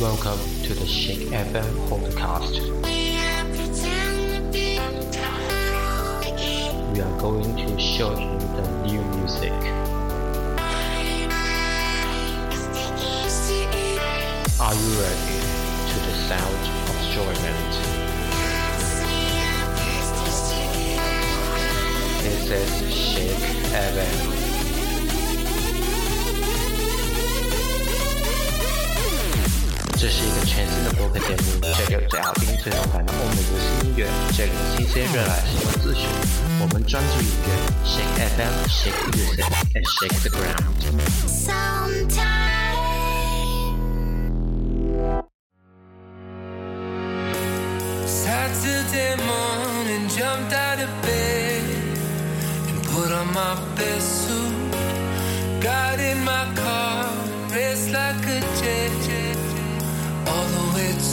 Welcome to the Shake FM podcast. We are going to show you the new music. Are you ready to the sound of enjoyment? This is Shake FM. 这是一个全新的播客节目，这里有最好听、最动感的欧美流行音乐，这里有新鲜热辣新闻资讯。我们专注音乐，Shake FM, Shake Music, and Shake the Ground。Saturday morning, jumped out of bed and put on my best suit. Got in my car,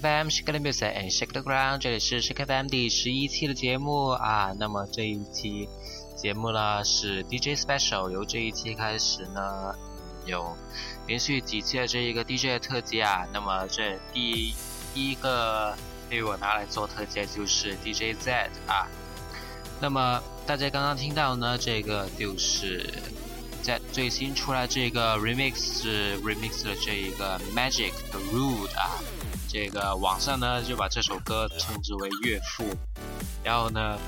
FM, Shake the Music and Shake the Ground，这里是 Shake FM 第十一期的节目啊。那么这一期节目呢是 DJ Special，由这一期开始呢有连续几期的这一个 DJ 的特辑啊。那么这第一个被我拿来做特辑就是 DJ Z 啊。那么大家刚刚听到呢，这个就是在最新出来这个 remix remix 的这一个 Magic 的 Rude 啊。这个网上呢就把这首歌称之为岳父，然后呢，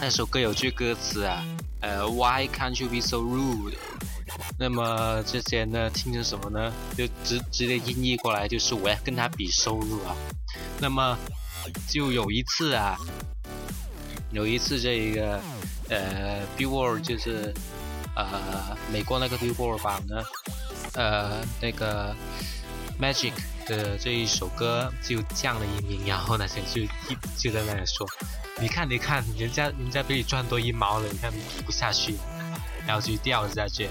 那首歌有句歌词啊，呃，Why can't you be so rude？那么这些呢听成什么呢？就直直接音译过来就是我要跟他比收入啊。那么就有一次啊，有一次这一个呃，Billboard 就是呃美国那个 Billboard 榜呢，呃那个 Magic。的这一首歌就降了一名，然后那些就一就在那里说：“你看，你看，人家人家比你赚多一毛了，你看你比不下去，然后就掉了下去。”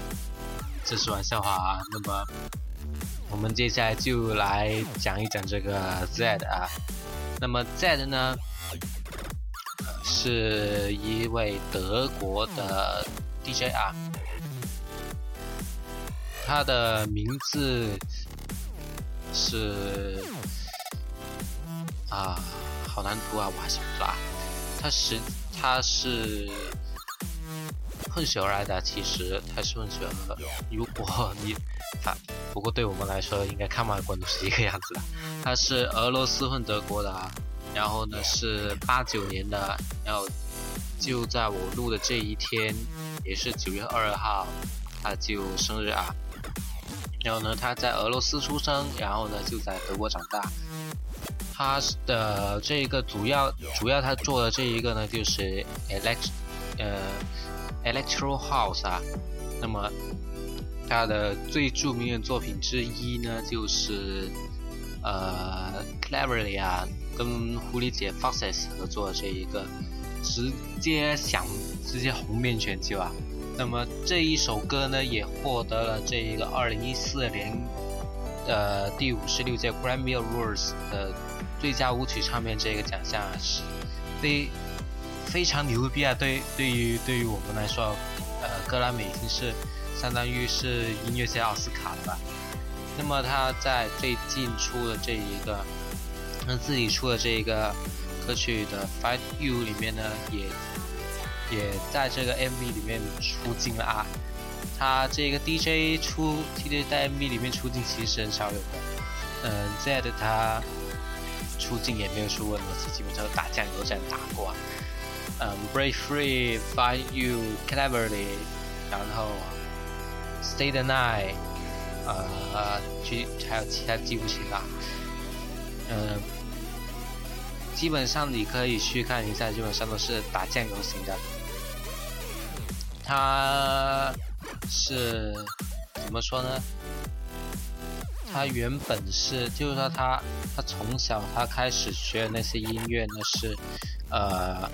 这是玩笑话啊。那么我们接下来就来讲一讲这个 Z 啊。那么 Z 呢，是一位德国的 DJ 啊，他的名字。是啊，好难读啊，我还是不啊。他是他是混血儿来的，其实他是混血儿。如果你啊不过对我们来说，应该看外观都是一个样子的。他是俄罗斯混德国的啊，然后呢是八九年的，然后就在我录的这一天，也是九月二号，他就生日啊。然后呢，他在俄罗斯出生，然后呢就在德国长大。他的这一个主要主要他做的这一个呢，就是 elect 呃 electro house 啊。那么他的最著名的作品之一呢，就是呃 cleverly 啊，跟狐狸姐 Foxes 合作的这一个，直接响直接红遍全球啊。那么这一首歌呢，也获得了这一个二零一四年呃第五十六届 Grammy Awards 的最佳舞曲唱片这个奖项，是非非常牛逼啊！对对于对于我们来说，呃，格莱美已经是相当于是音乐界奥斯卡了吧。那么他在最近出的这一个，那自己出的这一个歌曲的《Fight You》里面呢，也。也在这个 MV 里面出镜了啊！他这个 DJ 出 DJ 在 MV 里面出镜其实很少有的，嗯，Z 他出镜也没有出过很多次基本上都打酱油这样打过。啊嗯，Break Free, Find You, Cleverly，然后 Stay the Night，呃，去还有其他记不清了。嗯，基本上你可以去看一下，基本上都是打酱油型的。他是怎么说呢？他原本是，就是说他他从小他开始学的那些音乐呢是，呃，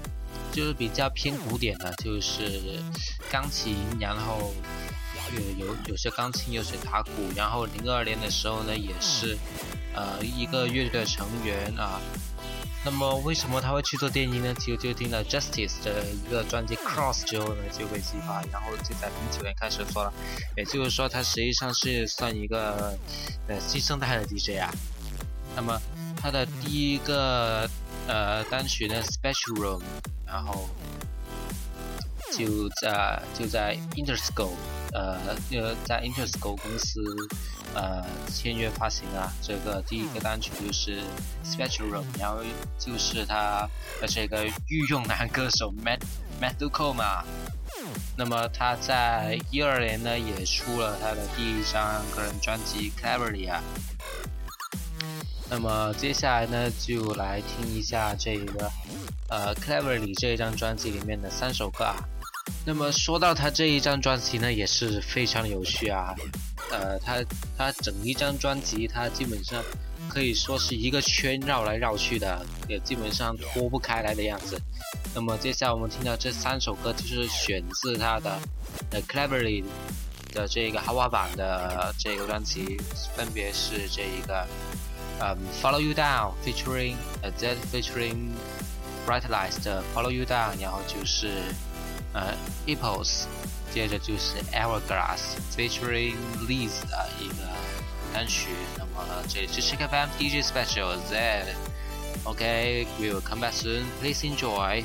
就是比较偏古典的，就是钢琴，然后有有有些钢琴，有些打鼓，然后零二年的时候呢也是，呃，一个乐队的成员啊。那么为什么他会去做电音呢？其实就听了 Justice 的一个专辑 Cross 之后呢，就被激发，然后就在零九年开始做了。也就是说，他实际上是算一个呃新生代的 DJ 啊。那么他的第一个呃单曲呢 Special Room，然后就在就在 Interscope，呃呃在 Interscope 公司。呃，签约发行啊，这个第一个单曲就是 Special Room，然后就是他的这个御用男歌手 Matt Matt Duco 嘛。那么他在一二年呢，也出了他的第一张个人专辑 Cleverly 啊。那么接下来呢，就来听一下这个呃 Cleverly 这一张专辑里面的三首歌啊。那么说到他这一张专辑呢，也是非常有趣啊。呃，他他整一张专辑，他基本上可以说是一个圈绕来绕去的，也基本上脱不开来的样子。那么接下来我们听到这三首歌，就是选自他的《Cleverly》的这个豪华版的这个专辑，分别是这一个嗯，Follow You Down，featuring 呃 Z featuring Bright Lights 的 Follow You Down，然后就是呃 Apples，接着就是 Hourglass featuring Liz 的一个单曲。那么这里是 Chick FM DJ Special Z。Okay, we will come back soon. Please enjoy.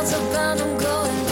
clouds above, I'm going.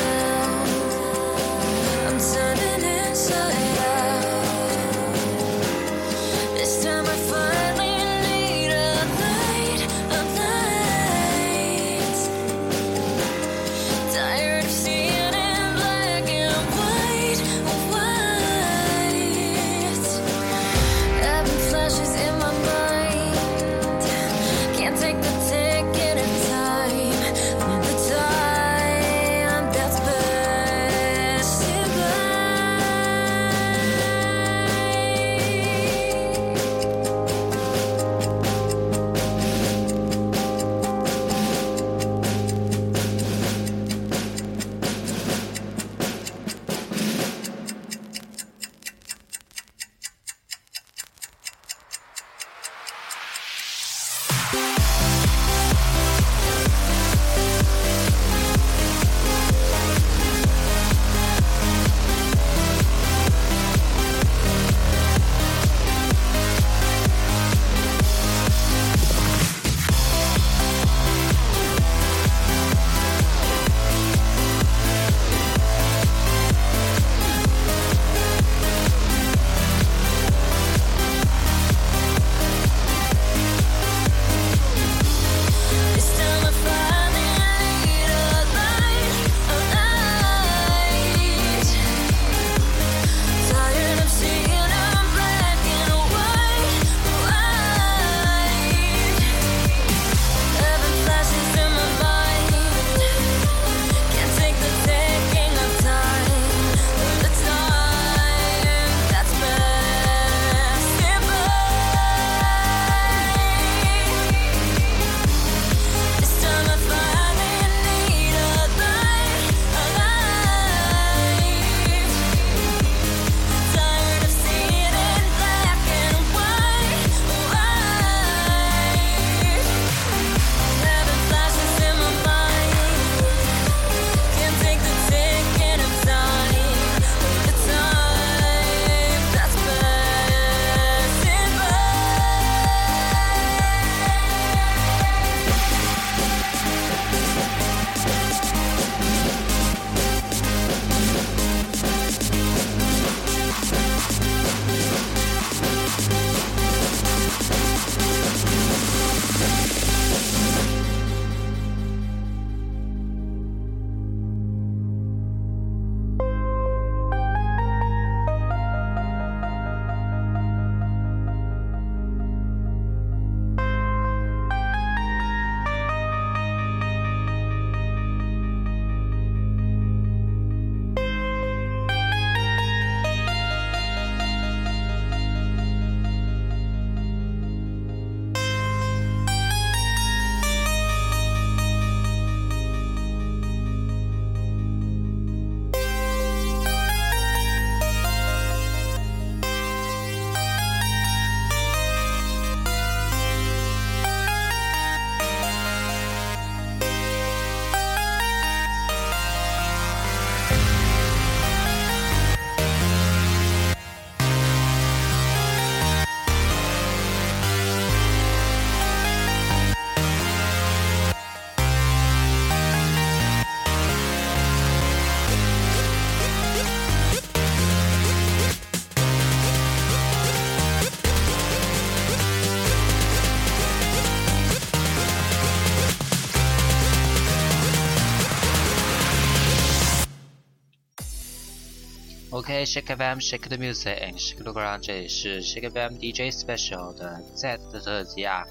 OK，Shake FM，Shake the music and Shake the ground，这里是 Shake FM DJ Special 的 Z 的特辑啊。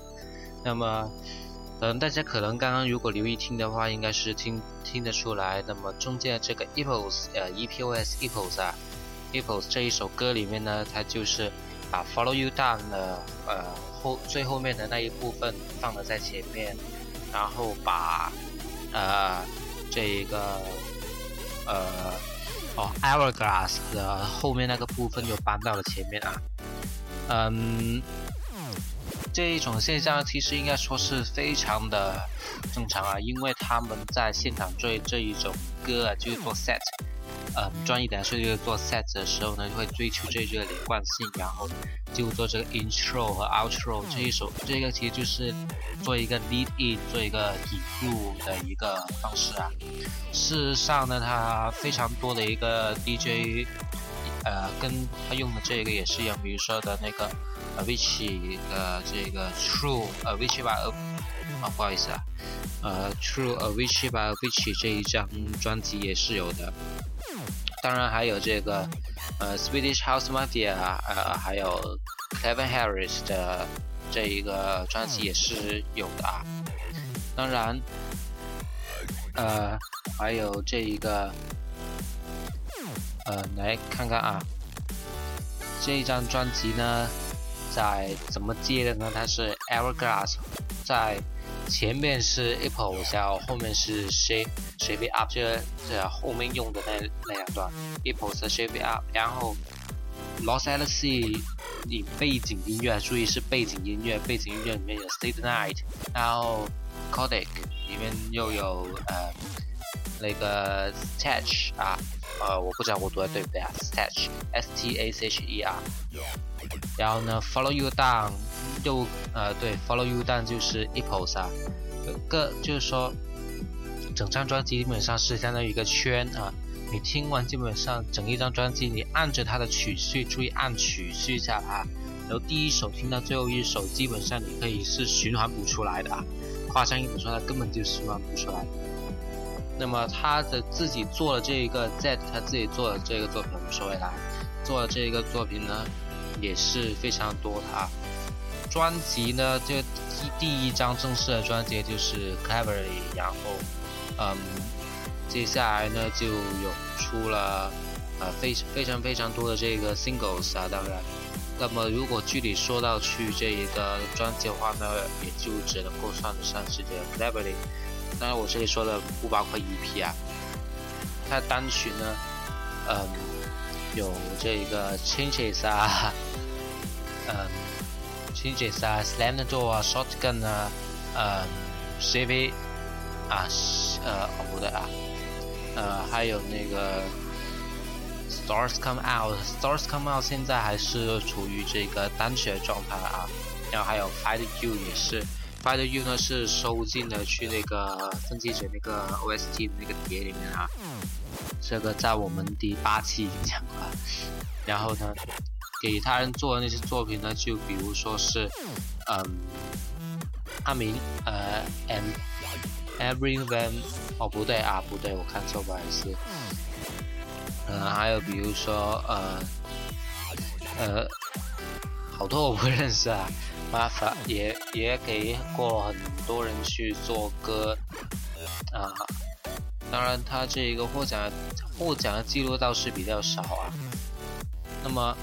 那么，嗯，大家可能刚刚如果留意听的话，应该是听听得出来。那么中间这个 Epos，呃，EPOS Epos 啊，Epos 这一首歌里面呢，它就是把 Follow You Down 的呃后最后面的那一部分放了在前面，然后把呃这一个呃哦 Hourglass 的后面那个部分又搬到了前面啊，嗯。这一种现象其实应该说是非常的正常啊，因为他们在现场做这一种歌啊，就是做 set，嗯专业点说，就是做 set 的时候呢，就会追求这个连贯性，然后就做这个 intro 和 outro 这一首，这个其实就是做一个 lead in，做一个引入的一个方式啊。事实上呢，它非常多的一个 DJ，呃，跟他用的这个也是一样，比如说的那个 Avicii 的这个 True Avicii 吧，啊，不好意思啊。呃，True Avicii by Avicii 这一张专辑也是有的，当然还有这个呃 Swedish House Mafia，呃，还有 Kevin Harris 的这一个专辑也是有的啊。当然，呃，还有这一个，呃，来看看啊，这一张专辑呢，在怎么接的呢？它是 Hourglass 在。前面是 Apple，然后后面是 Shape Shape Up，这这后面用的那那两段 Apple 是 Shape Up，然后 Los a n g e l s 你背景音乐注意是背景音乐，背景音乐里面有 Stay the Night，然后 Codec 里面又有呃那个 Stach 啊，呃我不知道我读的对不对啊，Stach S T A C H E R，然后呢 Follow You Down。就呃对，Follow You Down 就是 Epos 啊，个就是说，整张专辑基本上是相当于一个圈啊。你听完基本上整一张专辑，你按着它的曲序，注意按曲序下啊。然后第一首听到最后一首，基本上你可以是循环不出来的啊。夸张一点说，它根本就循环不出来。那么他的自己做了这一个 Z，他自己做的这个作品无所谓啦，做的这一个作品呢也是非常多的啊。专辑呢，就第一张正式的专辑就是 Cleverly，然后，嗯，接下来呢就有出了呃非非常非常多的这个 singles 啊，当然，那么如果具体说到去这一个专辑的话呢，也就只能够算得上是这个 Cleverly，当然我这里说的不包括 EP 啊，它单曲呢，嗯，有这个 Changes 啊，嗯。Changes 啊，Slam Door 啊，Shotgun 啊，呃，CV 啊，呃，哦不对啊，呃，还有那个 Stars Come Out，Stars Come Out 现在还是处于这个单曲的状态啊，然后还有 Fight You 也是 Fight You 呢是收进了去那个分析者那个 OST 的那个碟里面啊，这个在我们第八期已经讲过了，然后呢。给他人做的那些作品呢，就比如说是，嗯，阿明，呃，and everyone，哦不对啊，不对，我看错，不好意思，嗯，还有比如说，呃，呃，好多我不认识啊，麻烦也也给过很多人去做歌，啊，当然他这一个获奖获奖的记录倒是比较少啊，那么。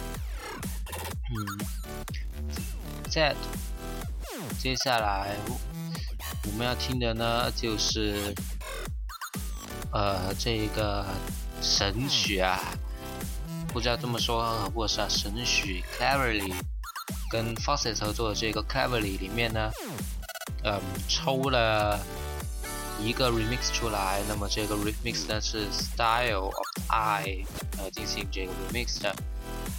嗯，在接下来我们要听的呢，就是呃这个神曲啊，不知道这么说合不合适啊？神曲 Cleverly 跟 f o s s e t 合作的这个 Cleverly 里面呢，嗯，抽了一个 remix 出来，那么这个 remix 呢是 Style of I 呃进行这个 remix 的。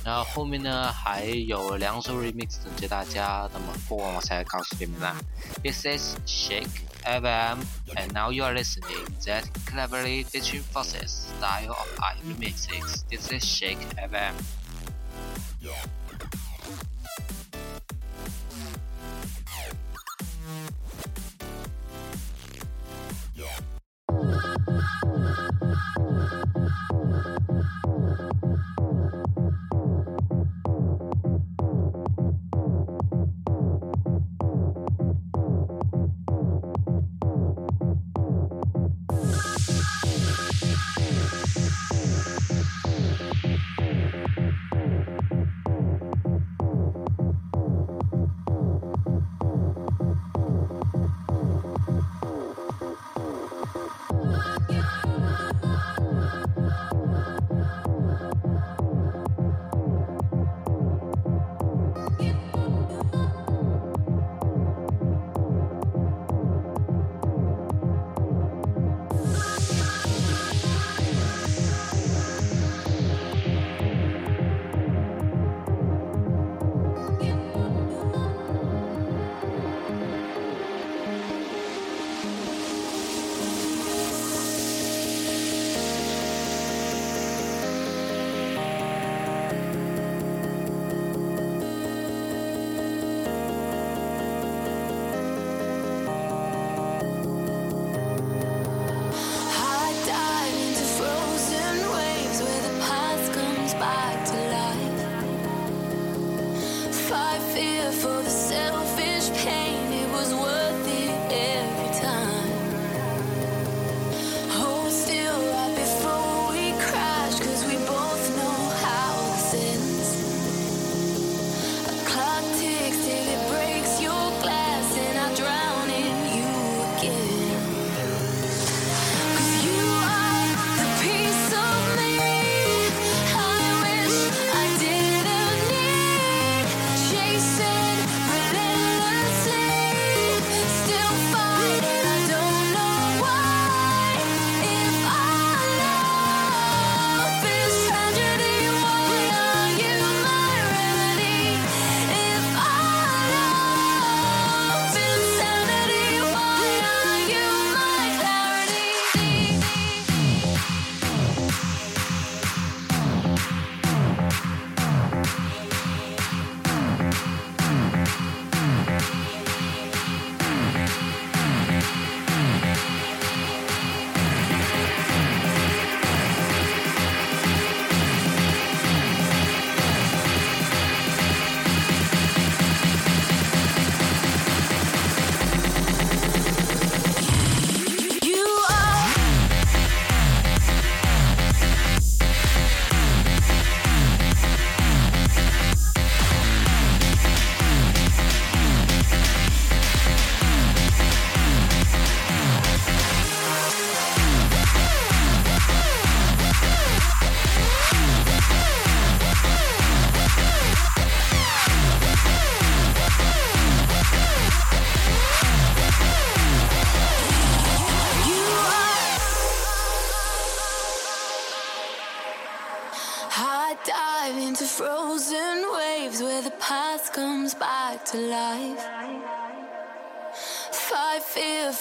然后后面呢还有两首 remix 等着大家，那么过完我才告诉你们啦。This is Shake FM and now you are listening that cleverly between forces style of I remixes. This is Shake FM. Yeah.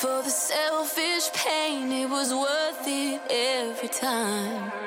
for the selfish pain, it was worth it every time.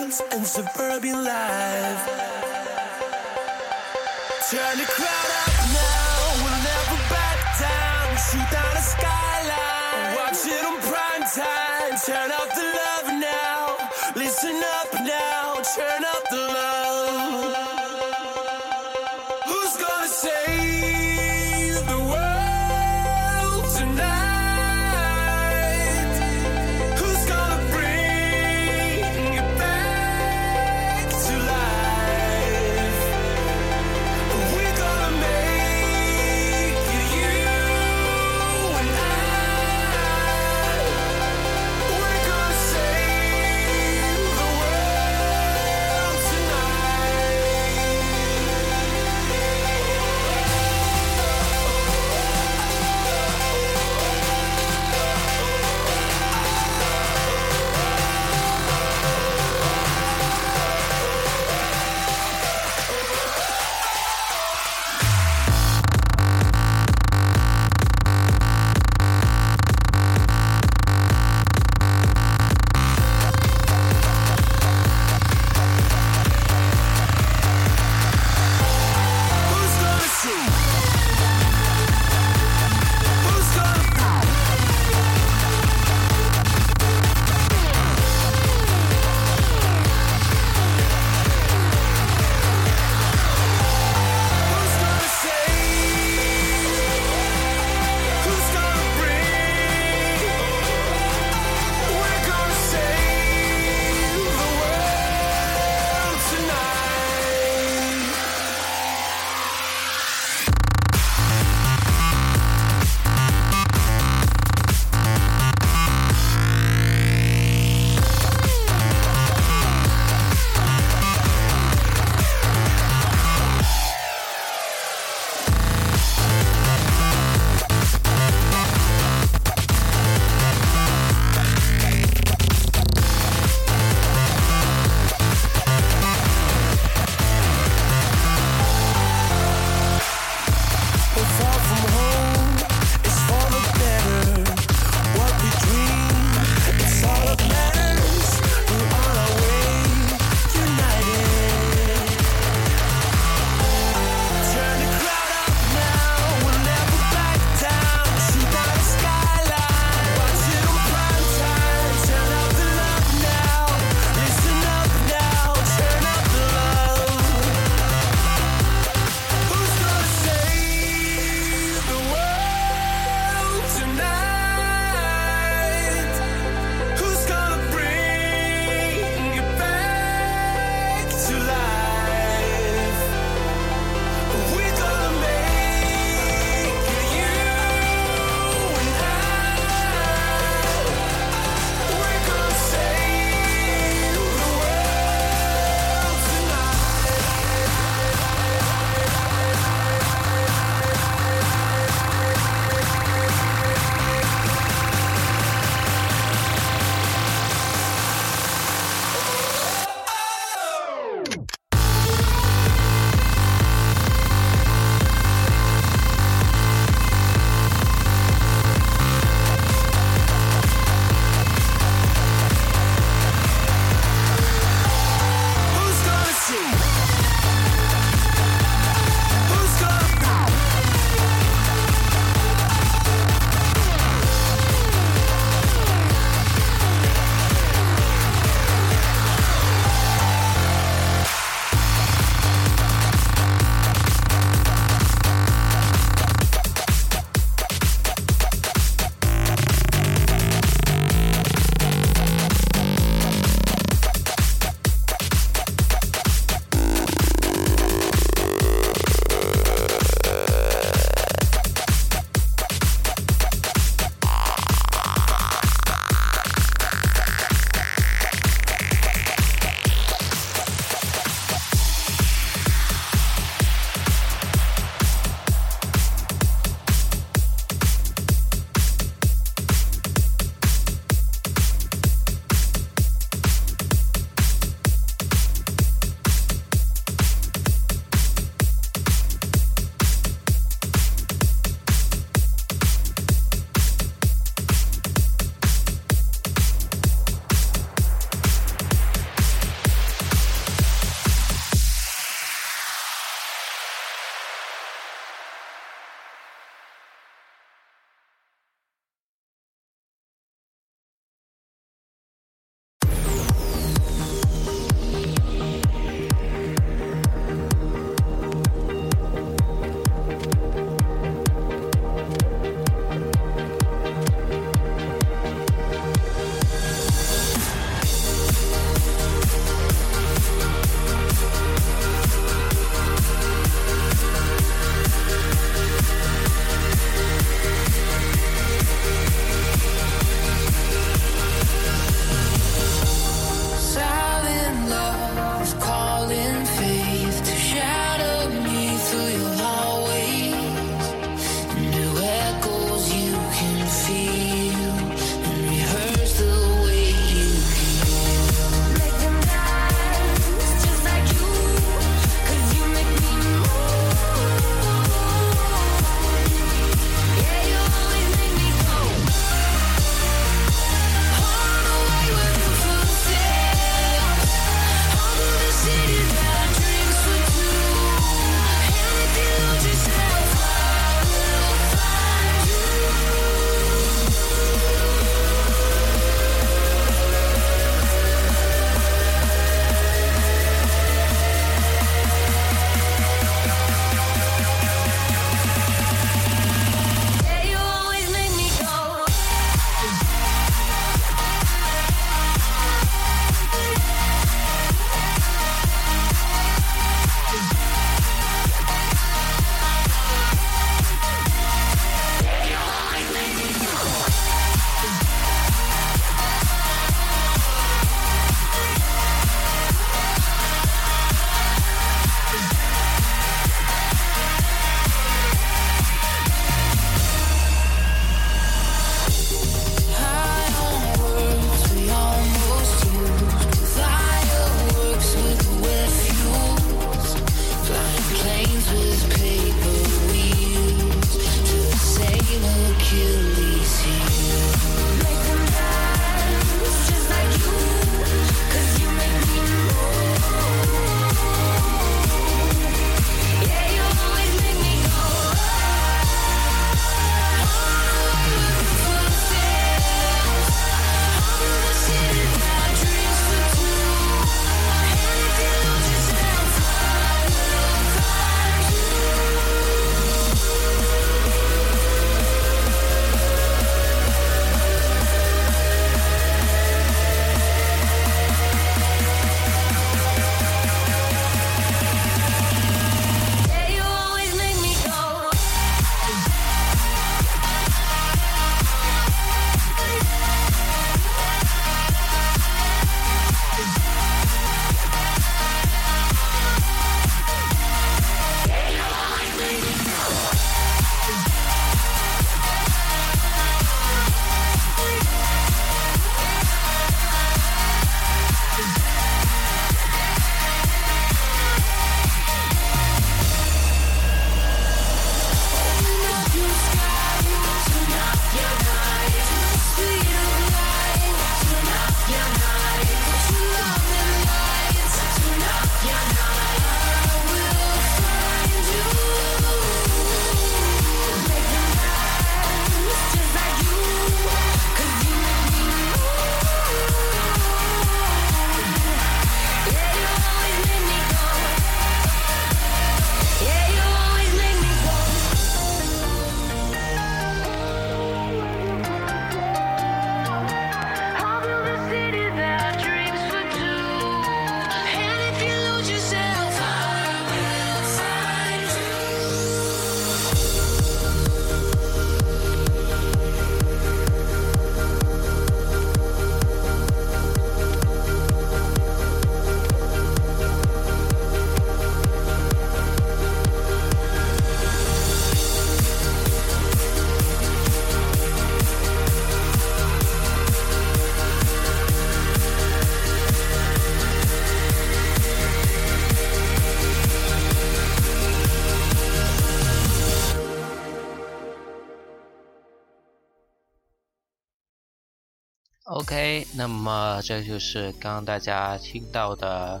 那么这就是刚刚大家听到的，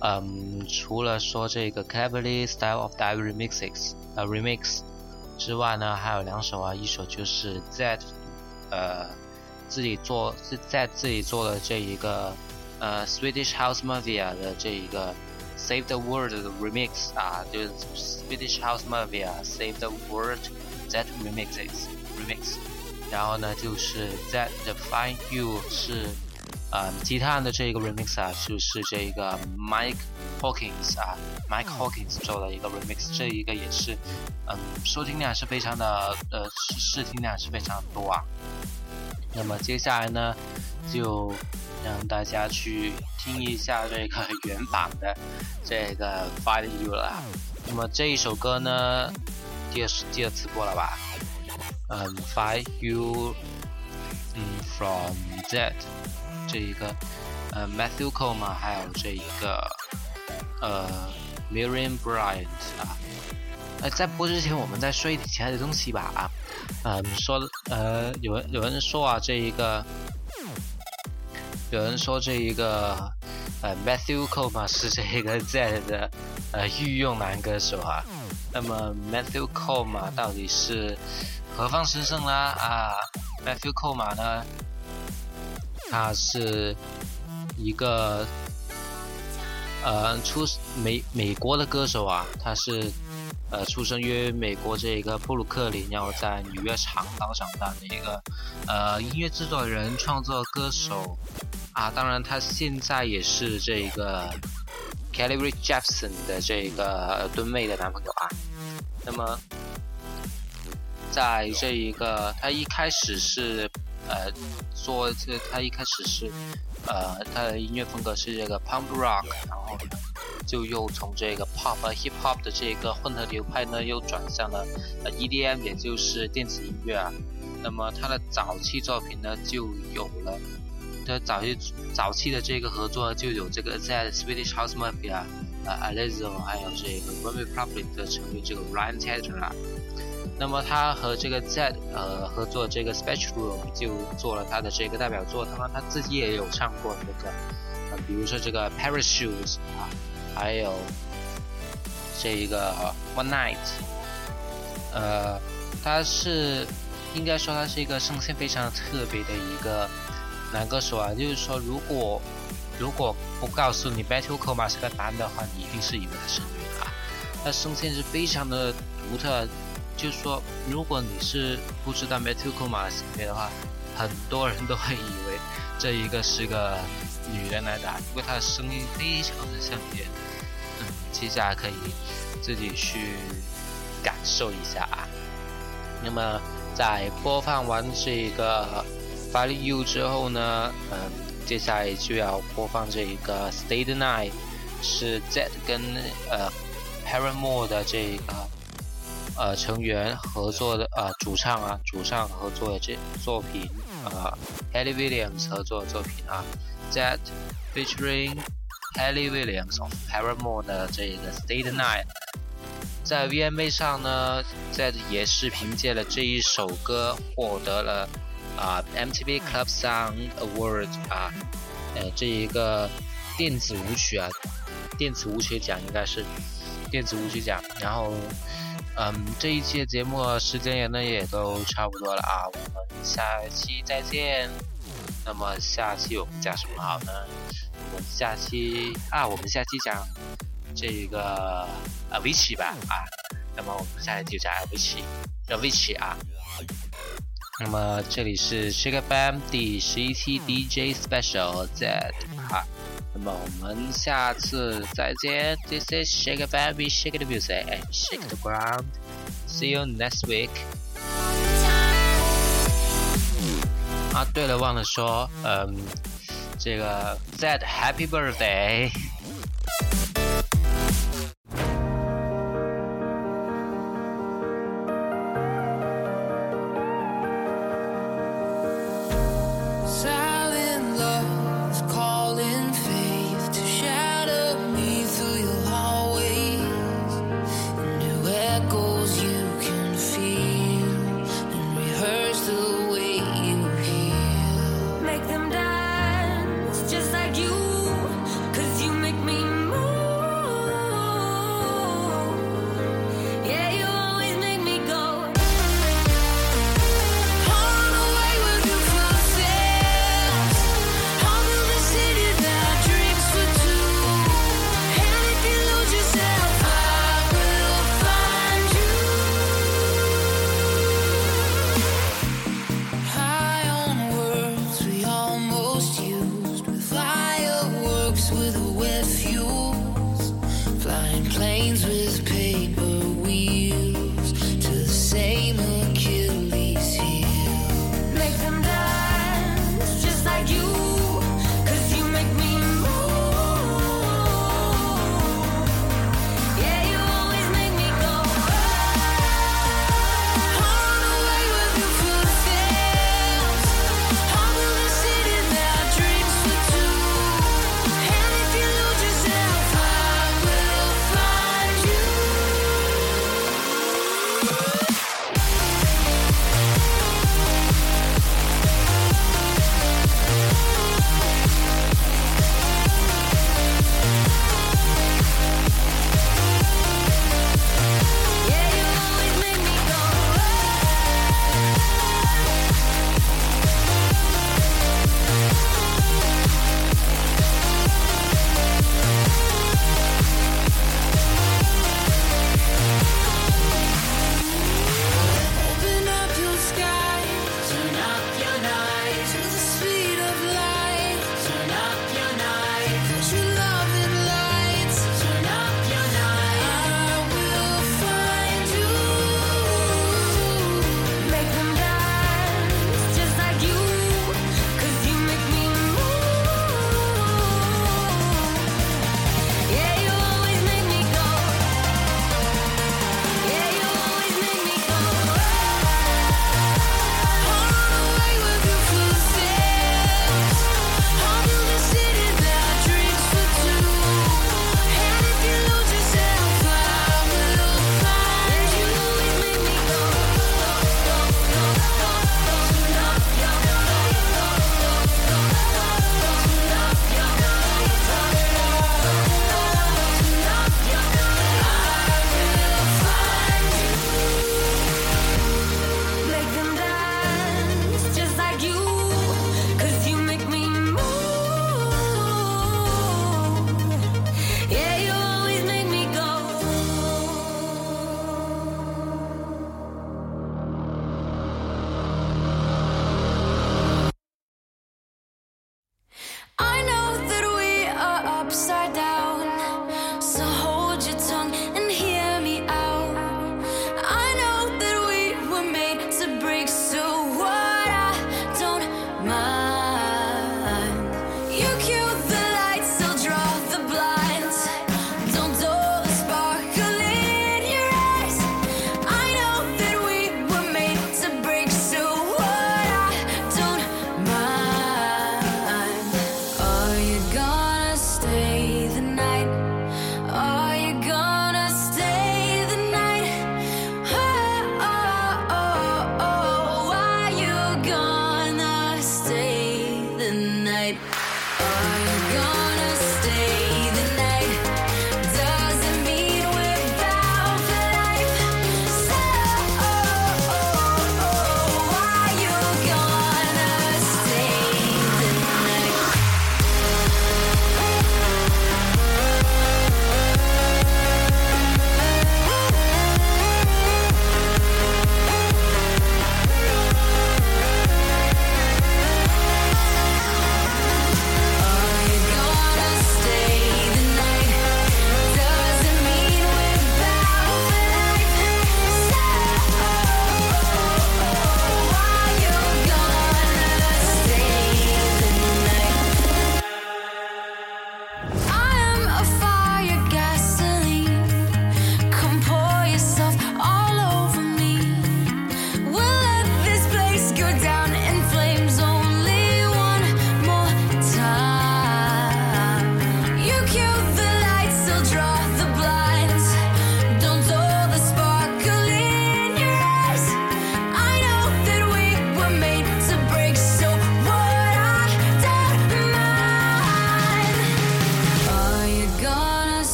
嗯，除了说这个 Cleverly Style of Dive Remixes 呃 Remix 之外呢，还有两首啊，一首就是 Z，呃，自己做是在自己做的这一个呃 Swedish House Mafia 的这一个 Save the World Remix 啊，就是 Swedish House Mafia Save the World Z Remixes Remix。然后呢，就是 That Define You 是，呃，吉他的这一个 remix 啊，就是这个 Mike Hawkins 啊，Mike Hawkins 做的一个 remix，这一个也是，嗯，收听量是非常的，呃，试听量是非常多啊。那么接下来呢，就让大家去听一下这个原版的这个 Find You 了。那么这一首歌呢，第二第二次播了吧？嗯，Find You，嗯，From That，这一个，呃，Matthew Cole 嘛，还有这一个，呃，Miriam Bryant 啊，呃，在播之前我们再说一点其他的东西吧啊，嗯，说，呃，有人有人说啊，这一个，有人说这一个，呃，Matthew Cole 嘛是这个 That 的，呃，御用男歌手啊，那么 Matthew Cole 嘛到底是？何方神圣啦啊，Matthew Cole 呢？他是一个呃出美美国的歌手啊，他是呃出生于美国这个布鲁克林，然后在纽约长岛长大的一个呃音乐制作人、创作歌手啊。当然，他现在也是这一个 Kelly Rae Jepsen 的这个吨妹的男朋友啊。那么。在这一个，他一开始是，呃，做这，他一开始是，呃，他的音乐风格是这个 punk rock，然后，就又从这个 pop 和 hip hop 的这个混合流派呢，又转向了呃 EDM，也就是电子音乐啊。那么他的早期作品呢，就有了，他早期早期的这个合作就有这个在 Swedish House Mafia，呃 a l i z o 还有这个 One Republic 的成员这个 Ryan Tedder 啊。那么他和这个 Z 呃合作这个 Special Room 就做了他的这个代表作，当然他自己也有唱过这个，呃比如说这个 Parachutes 啊，还有这一个 One Night，呃，他是应该说他是一个声线非常特别的一个男歌手啊，就是说如果如果不告诉你 Battle Coma 是个男的话，你一定是以为他是女的啊，他声线是非常的独特。就是说，如果你是不知道 Matthew Koma 的性别的话，很多人都会以为这一个是个女人来的，因为她的声音非常的像女人。嗯，接下来可以自己去感受一下啊。那么在播放完这个 Follow You 之后呢，嗯，接下来就要播放这一个 Stay the Night，是 Z 跟呃 Paramore 的这个。呃，成员合作的呃，主唱啊，主唱合作的这作品啊，Haley Williams 合作的作品啊，Z featuring Haley Williams of Paramore 的这个 Stay the Night，在 VMA 上呢在也是凭借了这一首歌获得了啊 MTV Club Song Award 啊，呃，这一个电子舞曲啊，电子舞曲奖应该是电子舞曲奖，然后。嗯，这一期的节目时间也呢也都差不多了啊，我们下期再见。那么下期我们讲什么好呢？我们下期啊，我们下期讲这个啊 Vichy 吧啊。那么我们下期就讲围棋，叫 Vichy 啊。那么这里是 Shake FM 第十一期 DJ Special Z 啊。那么我们下次再见。This is Shake a Baby, Shake the Music, and Shake the Ground. See you next week. 啊，对了，忘了说，嗯，这个 That Happy Birthday。